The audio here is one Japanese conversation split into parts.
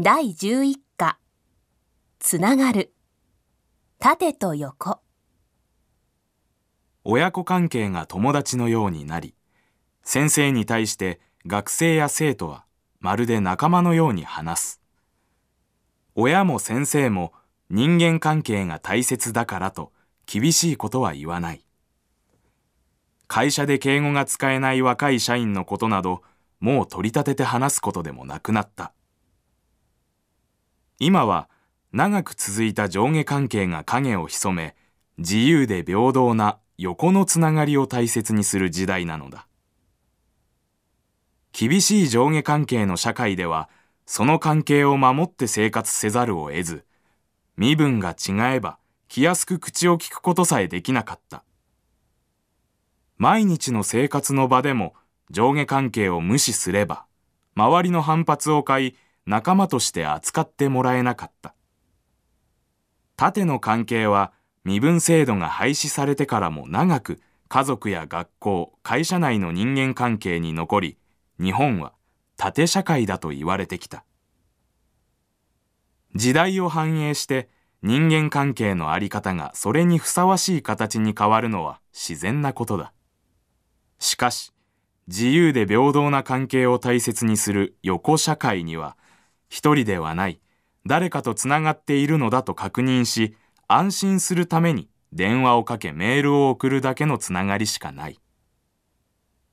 第11課つながる縦と横親子関係が友達のようになり、先生に対して学生や生徒はまるで仲間のように話す。親も先生も人間関係が大切だからと厳しいことは言わない。会社で敬語が使えない若い社員のことなど、もう取り立てて話すことでもなくなった。今は長く続いた上下関係が影を潜め、自由で平等な横のつながりを大切にする時代なのだ。厳しい上下関係の社会では、その関係を守って生活せざるを得ず、身分が違えば気安く口を聞くことさえできなかった。毎日の生活の場でも上下関係を無視すれば、周りの反発を買い、仲間として扱ってもらえなかった。縦の関係は身分制度が廃止されてからも長く家族や学校、会社内の人間関係に残り、日本は縦社会だと言われてきた。時代を反映して人間関係のあり方がそれにふさわしい形に変わるのは自然なことだ。しかし、自由で平等な関係を大切にする横社会には、一人ではない、誰かとつながっているのだと確認し、安心するために電話をかけメールを送るだけのつながりしかない。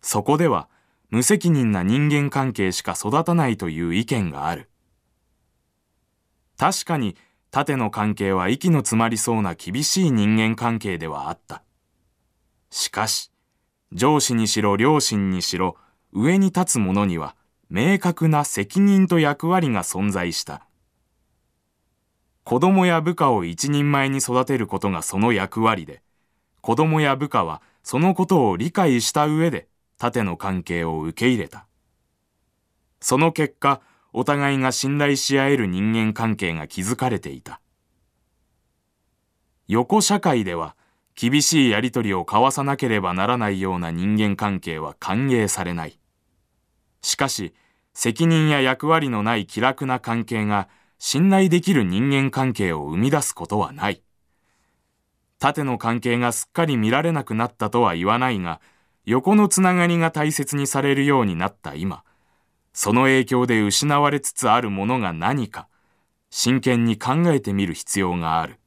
そこでは、無責任な人間関係しか育たないという意見がある。確かに、縦の関係は息の詰まりそうな厳しい人間関係ではあった。しかし、上司にしろ両親にしろ上に立つ者には明確な責任と役割が存在した。子供や部下を一人前に育てることがその役割で、子供や部下はそのことを理解した上で縦の関係を受け入れた。その結果、お互いが信頼し合える人間関係が築かれていた。横社会では、厳しいやりとりを交わさなければならないような人間関係は歓迎されない。しかし、責任や役割のない気楽な関係が信頼できる人間関係を生み出すことはない。縦の関係がすっかり見られなくなったとは言わないが、横のつながりが大切にされるようになった今、その影響で失われつつあるものが何か、真剣に考えてみる必要がある。